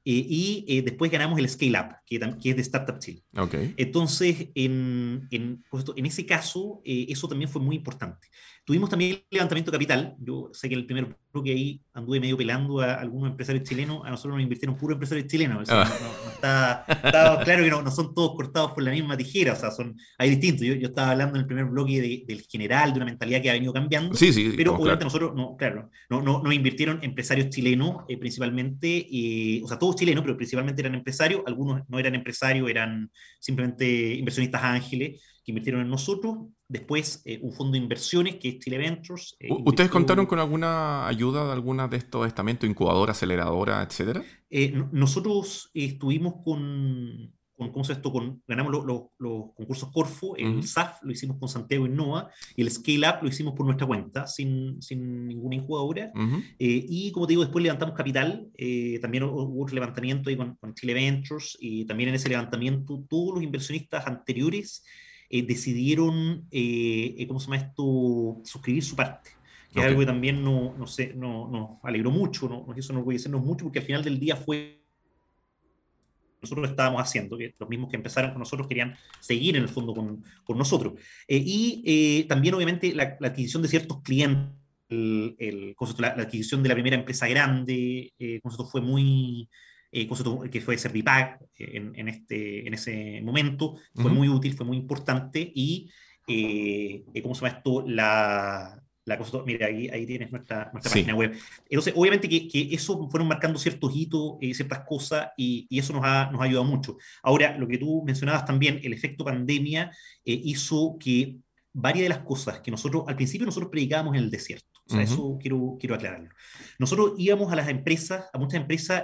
Speaker 2: Eh, y eh, después ganamos el Scale Up, que, que es de Startup Chile.
Speaker 1: Okay.
Speaker 2: Entonces, en, en, en ese caso, eh, eso también fue muy importante. Tuvimos también el levantamiento de capital. Yo sé que el primer bloque ahí anduve medio pelando a algunos empresarios chilenos. A nosotros nos invirtieron puro empresarios chilenos. Ah. no, está, claro que no, son todos cortados por la misma tijera. O sea, son, hay distintos. Yo, yo estaba hablando en el primer bloque del general, de una mentalidad que ha venido cambiando.
Speaker 1: Sí, sí.
Speaker 2: Pero obviamente nosotros, no, claro, no, no, nos invirtieron empresarios chilenos eh, principalmente. Eh, o sea, todos chilenos, pero principalmente eran empresarios. Algunos no eran empresarios, eran simplemente inversionistas ángeles que invirtieron en nosotros. Después, eh, un fondo de inversiones que es Chile Ventures.
Speaker 1: Eh, ¿Ustedes contaron con alguna ayuda de alguna de estos estamentos, incubadora, aceleradora, etcétera?
Speaker 2: Eh, nosotros estuvimos con, con, ¿cómo se esto? Con, ganamos los concursos Corfo, el SAF lo hicimos con Santiago Innova y el Scale Up lo hicimos por nuestra cuenta, sin, sin ninguna incubadora. y como te digo, después levantamos capital, también hubo otro levantamiento ahí con, con Chile Ventures y también en ese levantamiento todos los inversionistas anteriores eh, decidieron, eh, eh, ¿cómo se llama esto?, suscribir su parte. Que es algo que también no, no sé, no, nos alegró mucho, no, nos decirnos mucho, porque al final del día fue nosotros estábamos haciendo, que los mismos que empezaron con nosotros querían seguir en el fondo con, con nosotros. y también, obviamente, la, adquisición de ciertos clientes, el, el, la, la, adquisición de la primera empresa grande, eh, fue muy, eh, que fue Servipack eh, en, en, este, en ese momento, fue muy útil, fue muy importante y, eh, ¿cómo se llama esto? La, la cosa, mira, ahí, ahí tienes nuestra, nuestra página web. Entonces, obviamente que, que, eso fueron marcando ciertos hitos, eh, ciertas cosas, y, y, eso nos ha, nos ha ayudado mucho. Ahora, lo que tú mencionabas también, el efecto pandemia hizo que varias de las cosas que nosotros, al principio nosotros predicábamos en el desierto, o sea, eso quiero, quiero aclararlo. Nosotros íbamos a las empresas, a muchas empresas,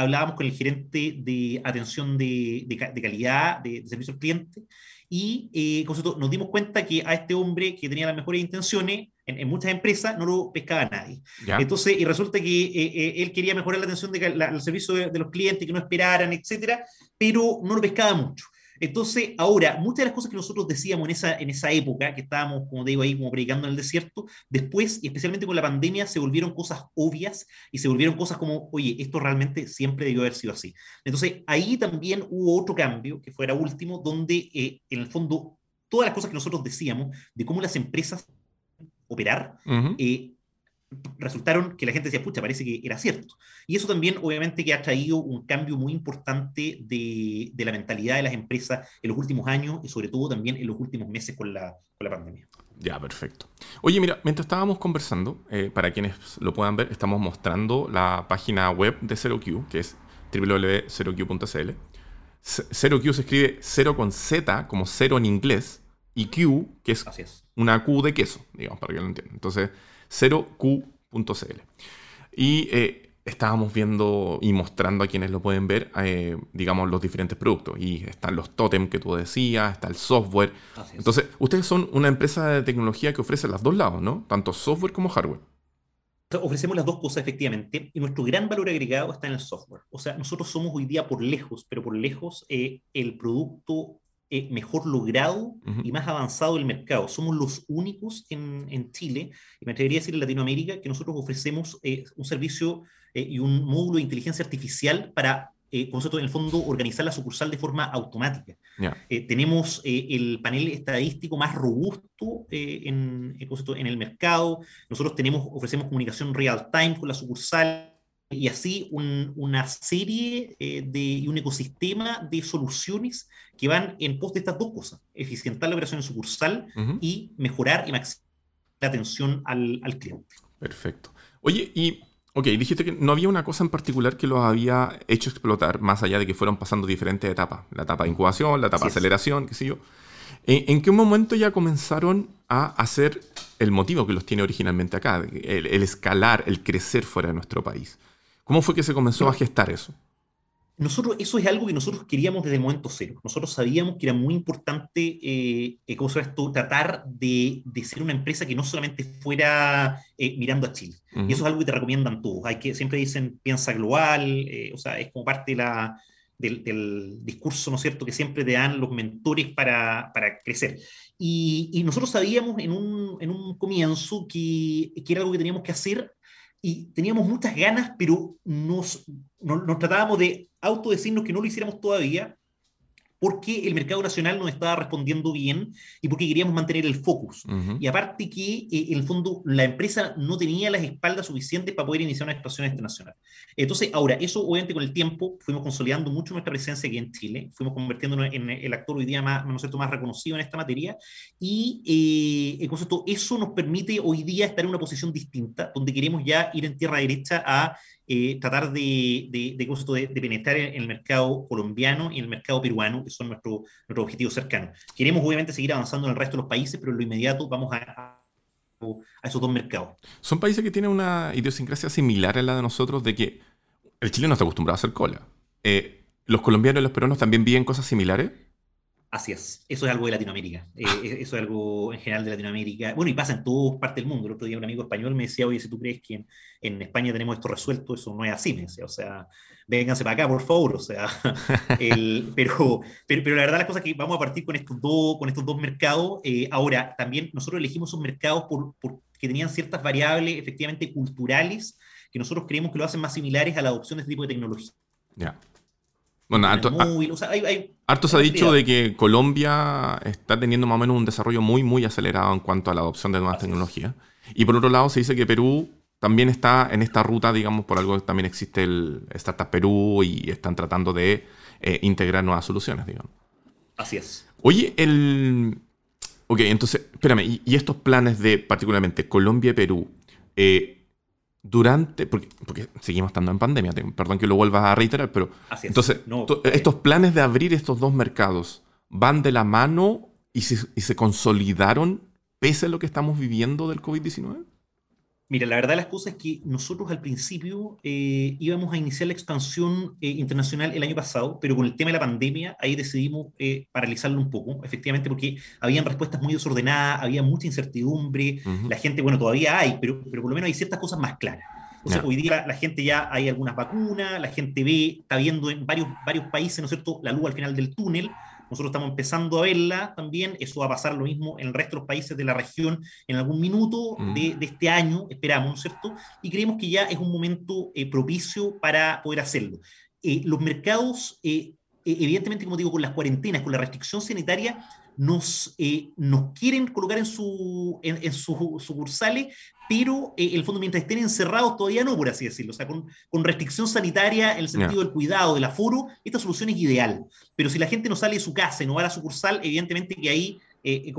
Speaker 2: hablábamos con el gerente de atención de, de, calidad, de, servicio al cliente, y eh, nos dimos cuenta que a este hombre que tenía las mejores intenciones, en, muchas empresas no lo pescaba nadie. Entonces, y resulta que eh, eh, él quería mejorar la atención del servicio de, los clientes, que no esperaran, etcétera, pero no lo pescaba mucho. Entonces, ahora, muchas de las cosas que nosotros decíamos en esa, en esa época, que estábamos, como te digo, ahí como predicando en el desierto, después, y especialmente con la pandemia, se volvieron cosas obvias y se volvieron cosas como, oye, esto realmente siempre debió haber sido así. Entonces, ahí también hubo otro cambio, que fuera último, donde eh, en el fondo todas las cosas que nosotros decíamos de cómo las empresas operar, resultaron que la gente decía, pucha, parece que era cierto. Y eso también, obviamente, que ha traído un cambio muy importante de, de, la mentalidad de las empresas en los últimos años y sobre todo también en los últimos meses con la, con la pandemia.
Speaker 1: Ya, perfecto. Oye, mira, mientras estábamos conversando, eh, para quienes lo puedan ver, estamos mostrando la página web de ZeroQ, que es www.zeroq.cl. ZeroQ se escribe 0 con Z, como cero en inglés, y Q, que es, es. una Q de queso, digamos, para que lo entiendan. Entonces, 0q.cl. Y eh, estábamos viendo y mostrando a quienes lo pueden ver, eh, digamos, los diferentes productos. Y están los totem que tú decías, está el software. Entonces, ustedes son una empresa de tecnología que ofrece los dos lados, ¿no? Tanto software como hardware.
Speaker 2: Ofrecemos las dos cosas, efectivamente, y nuestro gran valor agregado está en el software. O sea, nosotros somos hoy día por lejos, pero por lejos, eh, el producto eh, mejor logrado y más avanzado del mercado. Somos los únicos en, en, Chile, y me atrevería a decir en Latinoamérica, que nosotros ofrecemos eh, un servicio eh, y un módulo de inteligencia artificial para, eh, en el fondo, organizar la sucursal de forma automática. tenemos el panel estadístico más robusto en, en el mercado. Nosotros tenemos, ofrecemos comunicación real time con la sucursal y así una serie eh, de, y un ecosistema de soluciones que van en pos de estas dos cosas, eficientar la operación en sucursal y mejorar y maximizar la atención al, al, cliente.
Speaker 1: Perfecto. Oye, y, ok, dijiste que no había una cosa en particular que los había hecho explotar, más allá de que fueron pasando diferentes etapas, la etapa de incubación, la etapa de aceleración, qué sé yo. ¿En, qué momento ya comenzaron a hacer el motivo que los tiene originalmente acá, el, el escalar, el crecer fuera de nuestro país? ¿Cómo fue que se comenzó a gestar eso?
Speaker 2: Nosotros, eso es algo que nosotros queríamos desde el momento cero. Nosotros sabíamos que era muy importante, eh, eh ¿cómo se esto? Tratar de, de, ser una empresa que no solamente fuera eh, mirando a Chile. Y eso es algo que te recomiendan todos. Hay que, siempre dicen, piensa global, eh, o sea, es como parte de la, del, del, discurso, ¿no es cierto?, que siempre te dan los mentores para, para crecer. Y, y, nosotros sabíamos en un, en un comienzo que, que, era algo que teníamos que hacer y teníamos muchas ganas, pero nos, nos, nos tratábamos de autodecirnos que no lo hiciéramos todavía porque el mercado nacional nos estaba respondiendo bien y porque queríamos mantener el focus. Y aparte que, eh, en el fondo, la empresa no tenía las espaldas suficientes para poder iniciar una expansión internacional. Entonces, ahora, eso obviamente con el tiempo fuimos consolidando mucho nuestra presencia aquí en Chile, fuimos convirtiéndonos en el actor hoy día más, ¿no es cierto?, más reconocido en esta materia, y eh, eso nos permite hoy día estar en una posición distinta, donde queremos ya ir en tierra derecha a tratar de, de, de, de, penetrar en el mercado colombiano y en el mercado peruano, que son nuestros nuestro objetivos cercanos. Queremos obviamente seguir avanzando en el resto de los países, pero en lo inmediato vamos a, a, a esos dos mercados.
Speaker 1: Son países que tienen una idiosincrasia similar a la de nosotros, de que el chileno está acostumbrado a hacer cola. Eh, ¿Los colombianos y los peruanos también viven cosas similares?
Speaker 2: Así es, eso es algo de Latinoamérica, eh, ah. eso es algo en general de Latinoamérica, bueno, y pasa en todas partes del mundo. El otro día un amigo español me decía, oye, si tú crees que en, España tenemos esto resuelto, eso no es así, me decía, o sea, vénganse para acá, por favor, o sea, el, pero, pero, la verdad las cosas es que vamos a partir con estos dos, con estos dos mercados. Eh, ahora, también nosotros elegimos esos mercados por, porque tenían ciertas variables efectivamente culturales que nosotros creemos que lo hacen más similares a la adopción de este tipo de tecnología.
Speaker 1: Ya. Bueno, harto, se ha dicho de que Colombia está teniendo más o menos un desarrollo muy, muy acelerado en cuanto a la adopción de nuevas tecnologías. Y por otro lado, se dice que Perú también está en esta ruta, digamos, por algo que también existe el Startup Perú y están tratando de eh, integrar nuevas soluciones, digamos.
Speaker 2: Así es.
Speaker 1: Oye, el... Ok, entonces, espérame, y, y estos planes de particularmente Colombia y Perú, eh, durante, porque, porque, seguimos estando en pandemia, perdón que lo vuelvas a reiterar, pero entonces, eh, estos planes de abrir estos dos mercados van de la mano y se, y se consolidaron pese a lo que estamos viviendo del COVID-19?
Speaker 2: Mira, la verdad de las cosas es que nosotros al principio eh, íbamos a iniciar la expansión eh, internacional el año pasado, pero con el tema de la pandemia ahí decidimos eh, paralizarlo un poco, efectivamente porque habían respuestas muy desordenadas, había mucha incertidumbre, la gente, bueno, todavía hay, pero, pero por lo menos hay ciertas cosas más claras. Entonces, hoy día la, gente ya hay algunas vacunas, la gente ve, está viendo en varios, varios países, ¿no es cierto?, la luz al final del túnel, nosotros estamos empezando a verla también. Eso va a pasar lo mismo en el resto de los países de la región en algún minuto mm. de, este año, esperamos, ¿no es cierto? Y creemos que ya es un momento eh, propicio para poder hacerlo. Eh, los mercados, eh, evidentemente, como digo, con las cuarentenas, con la restricción sanitaria, nos, nos quieren colocar en, su, en, sus sucursales pero eh, el fondo mientras estén encerrados todavía no, por así decirlo. O sea, con, con restricción sanitaria en el sentido del cuidado, del aforo, esta solución es ideal. Pero si la gente no sale de su casa y no va a la sucursal, evidentemente que ahí eh,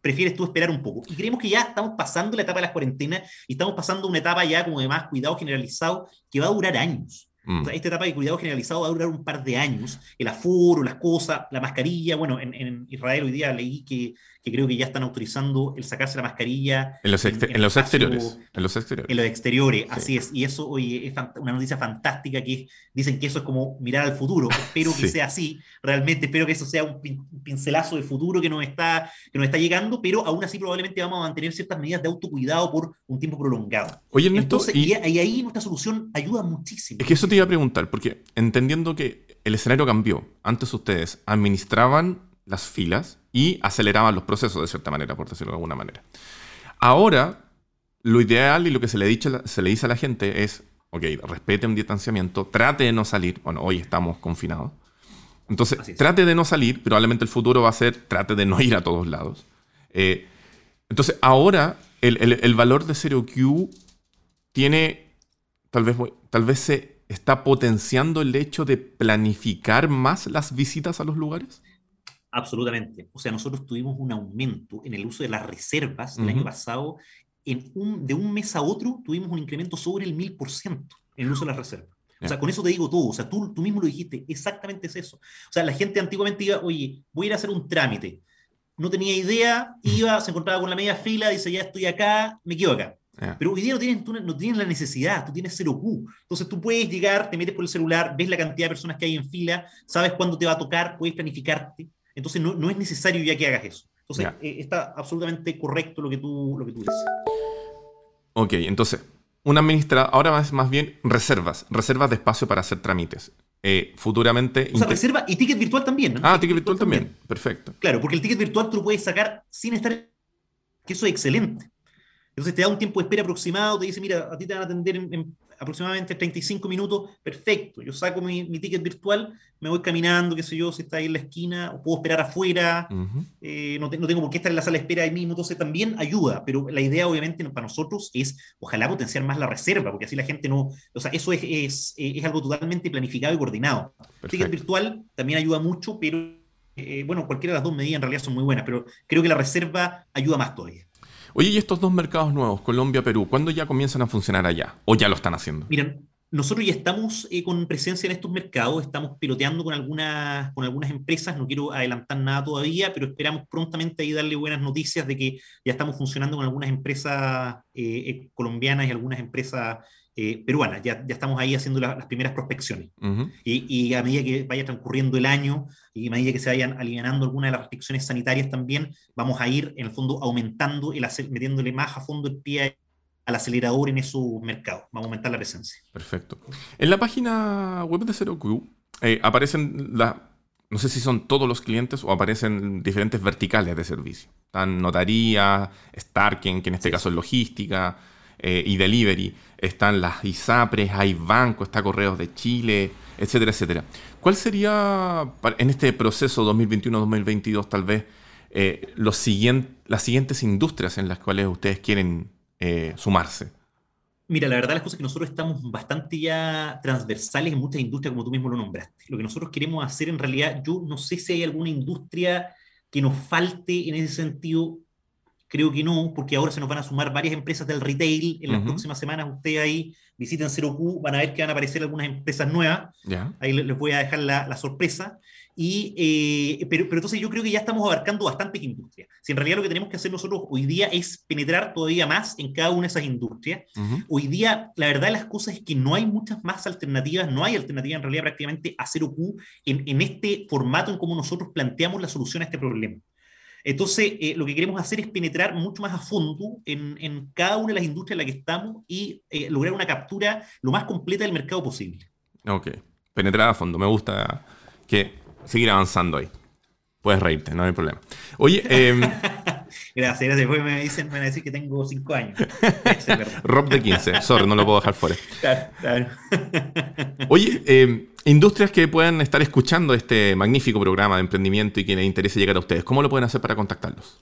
Speaker 2: prefieres tú esperar un poco. Y creemos que ya estamos pasando la etapa de las cuarentenas y estamos pasando una etapa ya como de más cuidado generalizado que va a durar años. Mm. esta etapa de cuidado generalizado va a durar un par de años. El aforo, las cosas, la mascarilla. Bueno, en, en Israel hoy día leí que que creo que ya están autorizando el sacarse la mascarilla.
Speaker 1: En los, en, los exteriores. En los exteriores.
Speaker 2: En los exteriores, así es. Y eso hoy es una noticia fantástica que dicen que eso es como mirar al futuro. Espero que sea así. Realmente espero que eso sea un, pincelazo de futuro que nos, está, que nos está llegando, pero aún así probablemente vamos a mantener ciertas medidas de autocuidado por un tiempo prolongado.
Speaker 1: Oye, Ernesto,
Speaker 2: y, y ahí nuestra solución ayuda muchísimo.
Speaker 1: Es que eso te iba a preguntar, porque entendiendo que el escenario cambió, antes ustedes administraban las filas y aceleraban los procesos de cierta manera, por decirlo de alguna manera. Ahora, lo ideal y lo que se le, dice, se le dice a la gente es, ok, respete un distanciamiento, trate de no salir, bueno, hoy estamos confinados. Entonces, trate de no salir, probablemente el futuro va a ser, trate de no ir a todos lados. Eh, entonces, ahora el, valor de 0Q tiene, tal vez, tal vez se está potenciando el hecho de planificar más las visitas a los lugares.
Speaker 2: Absolutamente. O sea, nosotros tuvimos un aumento en el uso de las reservas el año pasado. En un, de un mes a otro tuvimos un incremento sobre el 1000% en el uso de las reservas. O sea, con eso te digo todo. O sea, tú, tú mismo lo dijiste. Exactamente es eso. O sea, la gente antiguamente iba, oye, voy a ir a hacer un trámite no tenía idea, iba, se encontraba con la media fila, dice, ya estoy acá, me quedo acá. Pero hoy día no tienes, no tienes la necesidad, tú tienes 0Q. Entonces tú puedes llegar, te metes por el celular, ves la cantidad de personas que hay en fila, sabes cuándo te va a tocar, puedes planificarte. Entonces no, no es necesario ya que hagas eso. Entonces eh, está absolutamente correcto lo que tú, lo que tú dices.
Speaker 1: Ok, entonces, un administrador, ahora es más bien reservas, reservas de espacio para hacer trámites. Eh, futuramente.
Speaker 2: O sea, reserva y ticket virtual también. ¿no?
Speaker 1: Ah, ticket, virtual, también. Perfecto.
Speaker 2: Claro, porque el ticket virtual tú lo puedes sacar sin estar. que eso es excelente. Entonces te da un tiempo de espera aproximado, te dice, mira, a ti te van a atender en, aproximadamente 35 minutos, perfecto. Yo saco mi, ticket virtual, me voy caminando, qué sé yo, si está ahí en la esquina, o puedo esperar afuera, eh, no, tengo por qué estar en la sala de espera ahí mismo, entonces también ayuda, pero la idea obviamente para nosotros es ojalá potenciar más la reserva, porque así la gente no, o sea, eso es, es, algo totalmente planificado y coordinado. El ticket virtual también ayuda mucho, pero eh, bueno, cualquiera de las dos medidas en realidad son muy buenas, pero creo que la reserva ayuda más todavía.
Speaker 1: Oye, ¿y estos dos mercados nuevos, Colombia, Perú, cuándo ya comienzan a funcionar allá? ¿O ya lo están haciendo?
Speaker 2: Miren, nosotros ya estamos eh, con presencia en estos mercados, estamos piloteando con algunas, con algunas empresas, no quiero adelantar nada todavía, pero esperamos prontamente ahí darle buenas noticias de que ya estamos funcionando con algunas empresas eh, eh, colombianas y algunas empresas eh, peruana. Ya, ya estamos ahí haciendo las primeras prospecciones. y, a medida que vaya transcurriendo el año y a medida que se vayan aliviando algunas de las restricciones sanitarias también, vamos a ir, en el fondo, aumentando, el, metiéndole más a fondo el pie al acelerador en esos mercados. Vamos a aumentar la presencia.
Speaker 1: Perfecto. En la página web de ZeroQ eh, aparecen la, no sé si son todos los clientes o aparecen diferentes verticales de servicio. Están notaría, Starken, que en este caso es logística, eh, y delivery. Están las ISAPRES, hay bancos, está Correos de Chile, etcétera, etcétera. ¿Cuál sería en este proceso 2021-2022 tal vez eh, los las siguientes industrias en las cuales ustedes quieren eh, sumarse?
Speaker 2: Mira, la verdad las cosas es que nosotros estamos bastante ya transversales en muchas industrias, como tú mismo lo nombraste. Lo que nosotros queremos hacer en realidad, yo no sé si hay alguna industria que nos falte en ese sentido, Creo que no, porque ahora se nos van a sumar varias empresas del retail. En las próximas semanas ustedes ahí visiten 0Q, van a ver que van a aparecer algunas empresas nuevas. Ahí les voy a dejar la, sorpresa. Y, eh, pero, pero, entonces yo creo que ya estamos abarcando bastantes industrias. Si en realidad lo que tenemos que hacer nosotros hoy día es penetrar todavía más en cada una de esas industrias, hoy día la verdad de las cosas es que no hay muchas más alternativas, no hay alternativa en realidad prácticamente a 0Q en, en este formato en cómo nosotros planteamos la solución a este problema. Entonces, eh, lo que queremos hacer es penetrar mucho más a fondo en, cada una de las industrias en las que estamos y eh, lograr una captura lo más completa del mercado posible.
Speaker 1: Ok, penetrar a fondo. Me gusta que seguir avanzando ahí. Puedes reírte, no hay problema. Oye, eh,
Speaker 2: gracias, gracias. Después me dicen, me van a decir que tengo 5 años.
Speaker 1: Rob de 15, sorry, no lo puedo dejar fuera. Claro, claro. Oye, eh, Industrias que puedan estar escuchando este magnífico programa de emprendimiento y que les interese llegar a ustedes, ¿cómo lo pueden hacer para contactarlos?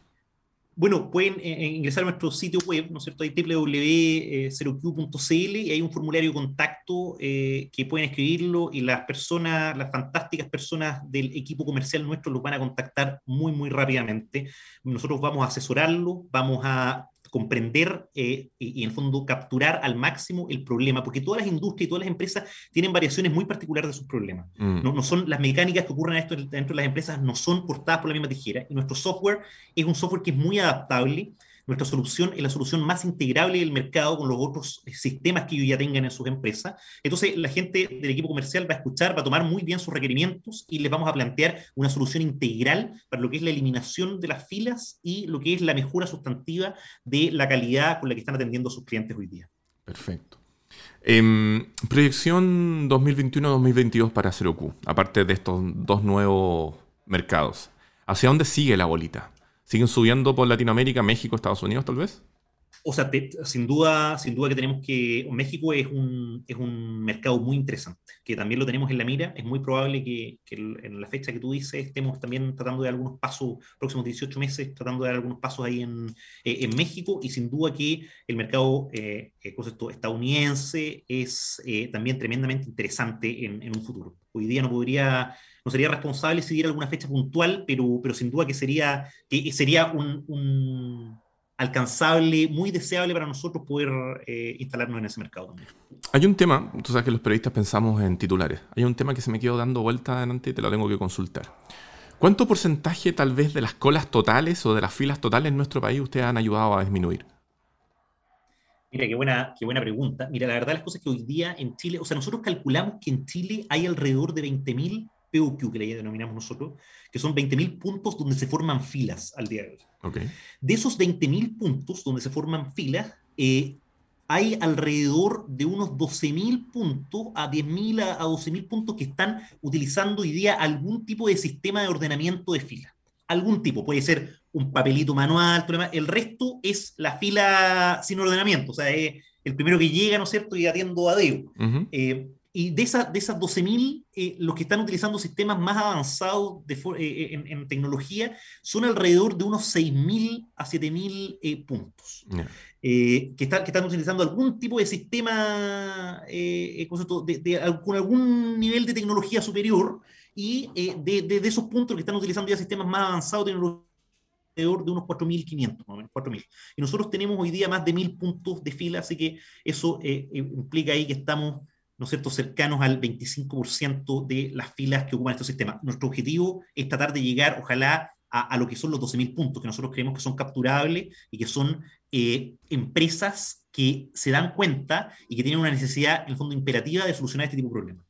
Speaker 2: Bueno, pueden eh, eh, ingresar a nuestro sitio web, ¿no es cierto? Hay www.0q.cl y hay un formulario de contacto eh, que pueden escribirlo y las personas, las fantásticas personas del equipo comercial nuestro los van a contactar muy, muy rápidamente. Nosotros vamos a asesorarlo, vamos a comprender eh, y, en el fondo capturar al máximo el problema, porque todas las industrias y todas las empresas tienen variaciones muy particulares de sus problemas. Mm. No, no, son las mecánicas que ocurren esto dentro de las empresas, no son portadas por la misma tijera, y nuestro software es un software que es muy adaptable, nuestra solución es la solución más integrable del mercado con los otros sistemas que ellos ya tengan en sus empresas. Entonces, la gente del equipo comercial va a escuchar, va a tomar muy bien sus requerimientos y les vamos a plantear una solución integral para lo que es la eliminación de las filas y lo que es la mejora sustantiva de la calidad con la que están atendiendo a sus clientes hoy día.
Speaker 1: Perfecto. Em, proyección 2021-2022 para 0Q, aparte de estos dos nuevos mercados. ¿Hacia dónde sigue la bolita? ¿Siguen subiendo por Latinoamérica, México, Estados Unidos tal vez?
Speaker 2: O sea, sin, duda, sin duda que tenemos que... México es un, es un mercado muy interesante, que también lo tenemos en la mira. Es muy probable que, en la fecha que tú dices estemos también tratando de algunos pasos, próximos 18 meses, tratando de dar algunos pasos ahí en, eh, en México. Y sin duda que el mercado eh, eh estadounidense es eh, también tremendamente interesante en, en un futuro. Hoy día no podría no sería responsable seguir alguna fecha puntual, pero, pero sin duda que sería, que sería un, alcanzable, muy deseable para nosotros poder eh, instalarnos en ese mercado
Speaker 1: Hay un tema, tú sabes que los periodistas pensamos en titulares, hay un tema que se me quedó dando vuelta adelante y te lo tengo que consultar. ¿Cuánto porcentaje tal vez de las colas totales o de las filas totales en nuestro país ustedes han ayudado a disminuir?
Speaker 2: Mira, qué buena, qué buena pregunta. Mira, la verdad las cosas que hoy día en Chile, o sea, nosotros calculamos que en Chile hay alrededor de 20.000 PUQ, que le denominamos nosotros, que son 20.000 puntos donde se forman filas al día de hoy. De esos 20.000 puntos donde se forman filas, eh, hay alrededor de unos 12.000 puntos a 10.000 a, 12.000 puntos que están utilizando hoy día algún tipo de sistema de ordenamiento de filas. Algún tipo, puede ser un papelito manual, el resto es la fila sin ordenamiento, o sea, es el primero que llega, ¿no es cierto?, y atiendo a Deo. Y de, esa, de esas 12.000, eh, los que están utilizando sistemas más avanzados de, eh, eh, en, tecnología son alrededor de unos 6.000 a 7.000 puntos. que, que, están utilizando algún tipo de sistema de, con algún nivel de tecnología superior y de, de, esos puntos que están utilizando ya sistemas más avanzados de tecnología alrededor de unos 4.500, más o menos, 4.000. Y nosotros tenemos hoy día más de 1.000 puntos de fila, así que eso implica ahí que estamos ¿no es cierto?, cercanos al 25% de las filas que ocupan estos sistemas. Nuestro objetivo es tratar de llegar, ojalá, a, lo que son los 12.000 puntos, que nosotros creemos que son capturables y que son eh, empresas que se dan cuenta y que tienen una necesidad, en el fondo, imperativa de solucionar este tipo de problemas.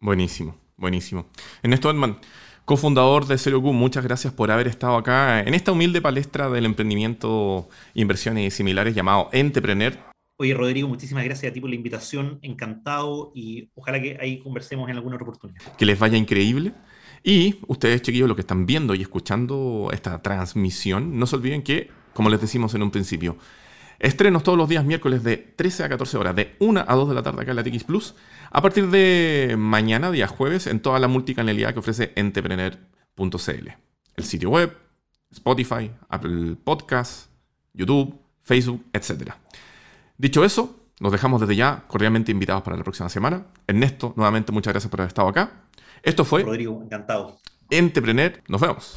Speaker 1: Buenísimo, buenísimo. Ernesto Edman, cofundador de Q, muchas gracias por haber estado acá en esta humilde palestra del emprendimiento, inversiones y similares llamado Entrepreneur.
Speaker 2: Oye, Rodrigo, muchísimas gracias a ti por la invitación, encantado y ojalá que ahí conversemos en alguna otra oportunidad.
Speaker 1: Que les vaya increíble. Y ustedes, chiquillos, los que están viendo y escuchando esta transmisión, no se olviden que, como les decimos en un principio, estrenos todos los días miércoles de 13 a 14 horas, de 1 a 2 de la tarde acá en la TX Plus, a partir de mañana, día jueves, en toda la multicanalidad que ofrece entrepreneur.cl. El sitio web, Spotify, Apple Podcasts, YouTube, Facebook, etcétera. Dicho eso, nos dejamos desde ya cordialmente invitados para la próxima semana. Ernesto, nuevamente muchas gracias por haber estado acá. Esto fue.
Speaker 2: Rodrigo, encantado.
Speaker 1: Entrepreneur, nos vemos.